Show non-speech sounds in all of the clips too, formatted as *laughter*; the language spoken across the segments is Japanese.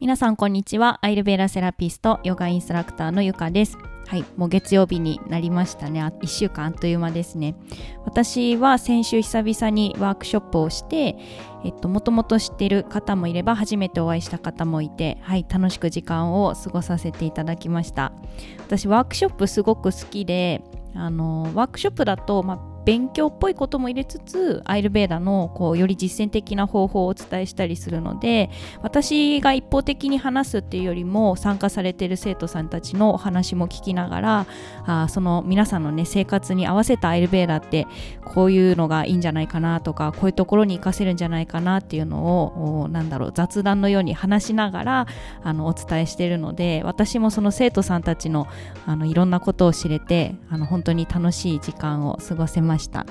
皆さんこんにちは。アイルベラセラピストヨガインストラクターのゆかです。はいもう月曜日になりましたね。1週間あっという間ですね。私は先週久々にワークショップをしてえっともともと知ってる方もいれば初めてお会いした方もいてはい楽しく時間を過ごさせていただきました。私ワークショップすごく好きであのワークショップだと、まあ勉強っぽいことも入れつつアイルベーダのこうより実践的な方法をお伝えしたりするので私が一方的に話すっていうよりも参加されてる生徒さんたちのお話も聞きながらあその皆さんのね生活に合わせたアイルベーダってこういうのがいいんじゃないかなとかこういうところに活かせるんじゃないかなっていうのをなんだろう雑談のように話しながらあのお伝えしているので私もその生徒さんたちのあのいろんなことを知れてあの本当に楽しい時間を過ごせました。した。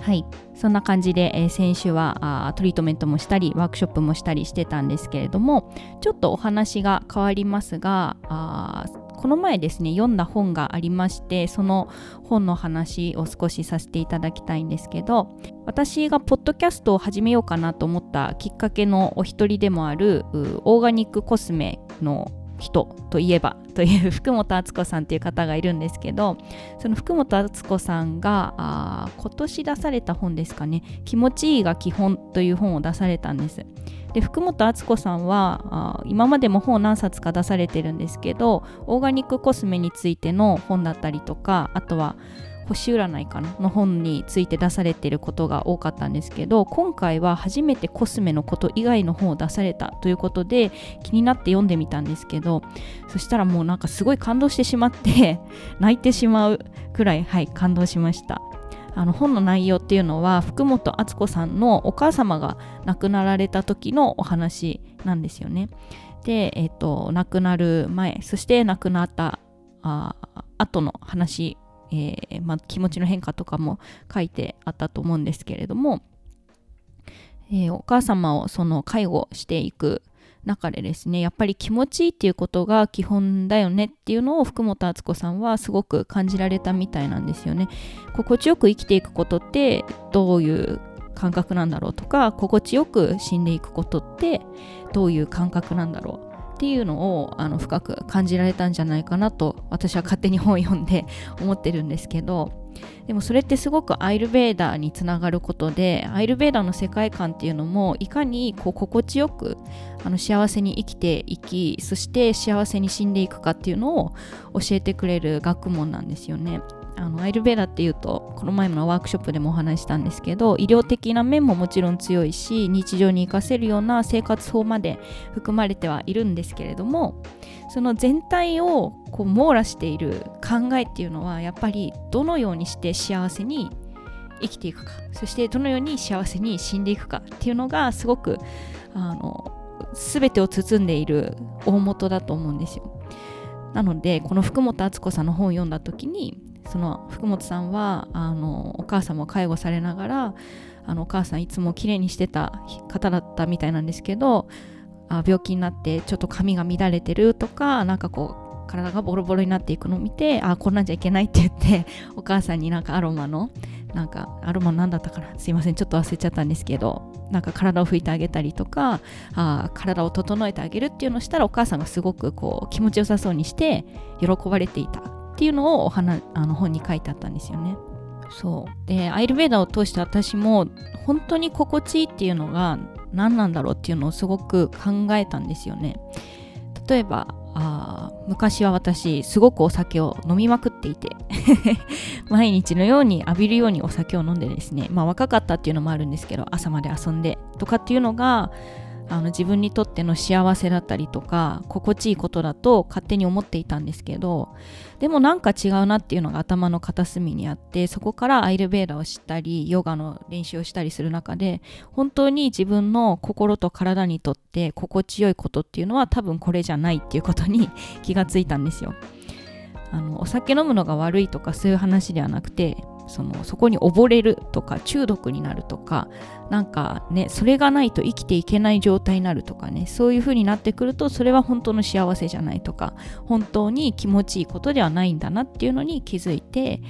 はい。そんな感じで、えー、先週はあトリートメントもしたりワークショップもしたりしてたんですけれどもちょっとお話が変わりますがあこの前ですね読んだ本がありましてその本の話を少しさせていただきたいんですけど私がポッドキャストを始めようかなと思ったきっかけのお一人でもあるオーガニックコスメの人といえばという福本敦子さんという方がいるんですけどその福本敦子さんがあ今年出された本ですかね「気持ちいいが基本」という本を出されたんです。で福本敦子さんはあ今までも本何冊か出されてるんですけどオーガニックコスメについての本だったりとかあとは星占いかなの本について出されてることが多かったんですけど今回は初めてコスメのこと以外の本を出されたということで気になって読んでみたんですけどそしたらもうなんかすごい感動してしまって *laughs* 泣いてしまうくらいはい感動しました。あの本の内容っていうのは福本敦子さんのお母様が亡くなられた時のお話なんですよね。で、えっ、と亡くなる前そして亡くなったあ後の話えー、まあ、気持ちの変化とかも書いてあったと思うんですけれども、えー、お母様をその介護していく中でですねやっぱり気持ちいいっていうことが基本だよねっていうのを福本敦子さんはすごく感じられたみたいなんですよね。心地よく生きていくことってどういう感覚なんだろうとか心地よく死んでいくことってどういう感覚なんだろう。っていうのをあの深く感じられたんじゃないかなと私は勝手に本を読んで思ってるんですけどでもそれってすごくアイルベーダーにつながることでアイルベーダーの世界観っていうのもいかにこう心地よくあの幸せに生きていきそして幸せに死んでいくかっていうのを教えてくれる学問なんですよね。あのアイルベーダーっていうとこの前のワークショップでもお話したんですけど医療的な面ももちろん強いし日常に生かせるような生活法まで含まれてはいるんですけれどもその全体をこう網羅している考えっていうのはやっぱりどのようにして幸せに生きていくかそしてどのように幸せに死んでいくかっていうのがすごくあの全てを包んでいる大元だと思うんですよ。なのでこの福本敦子さんの本を読んだ時にその福本さんはあのお母様を介護されながらあのお母さんいつも綺麗にしてた方だったみたいなんですけどあ病気になってちょっと髪が乱れてるとかなんかこう体がボロボロになっていくのを見てあこんなんじゃいけないって言って *laughs* お母さんになんかアロマのなんかアロマ何だったかな？すいませんちょっと忘れちゃったんですけどなんか体を拭いてあげたりとかあ体を整えてあげるっていうのをしたらお母さんがすごくこう気持ちよさそうにして喜ばれていた。っていうのをお花あの本に書いてあったんですよね。そうでアイルベーダーを通して私も本当に心地いいっていうのが何なんだろうっていうのをすごく考えたんですよね。例えばあ昔は私すごくお酒を飲みまくっていて *laughs* 毎日のように浴びるようにお酒を飲んでですねまあ若かったっていうのもあるんですけど朝まで遊んでとかっていうのがあの自分にとっての幸せだったりとか心地いいことだと勝手に思っていたんですけどでもなんか違うなっていうのが頭の片隅にあってそこからアイルベーダーを知ったりヨガの練習をしたりする中で本当に自分の心と体にとって心地よいことっていうのは多分これじゃないっていうことに *laughs* 気がついたんですよ。あのお酒飲むのが悪いとかそういう話ではなくてそのそこに溺れるとか中毒になるとかなんかねそれがないと生きていけない状態になるとかねそういう風になってくるとそれは本当の幸せじゃないとか本当に気持ちいいことではないんだなっていうのに気づいて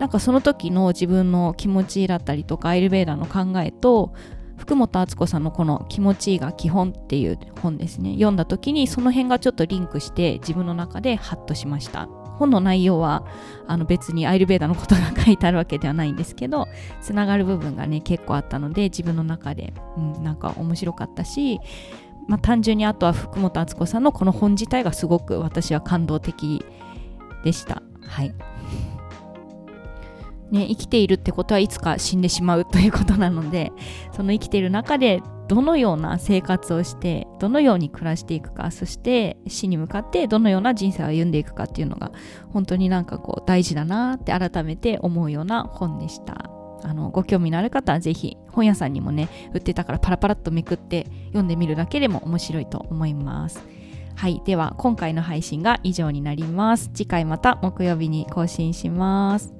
なんかその時の自分の気持ちだったりとかアイルベーダーの考えと福本敦子さんのこの「気持ちいいが基本」っていう本ですね。読んだ時にその辺がちょっとリンクして自分の中でハッとしました。本の内容はあの別にアイルベーダのことが書いてあるわけではないんですけどつながる部分がね結構あったので自分の中で、うん、なんか面白かったし、まあ、単純にあとは福本敦子さんのこの本自体がすごく私は感動的でした。はい。ね、生きているってことはいつか死んでしまうということなので *laughs* その生きている中でどのような生活をしてどのように暮らしていくかそして死に向かってどのような人生を歩んでいくかっていうのが本当になんかこう大事だなって改めて思うような本でした。あのご興味のある方はぜひ本屋さんにもね売ってたからパラパラっとめくって読んでみるだけでも面白いと思います。はいでは今回の配信が以上になります。次回また木曜日に更新します。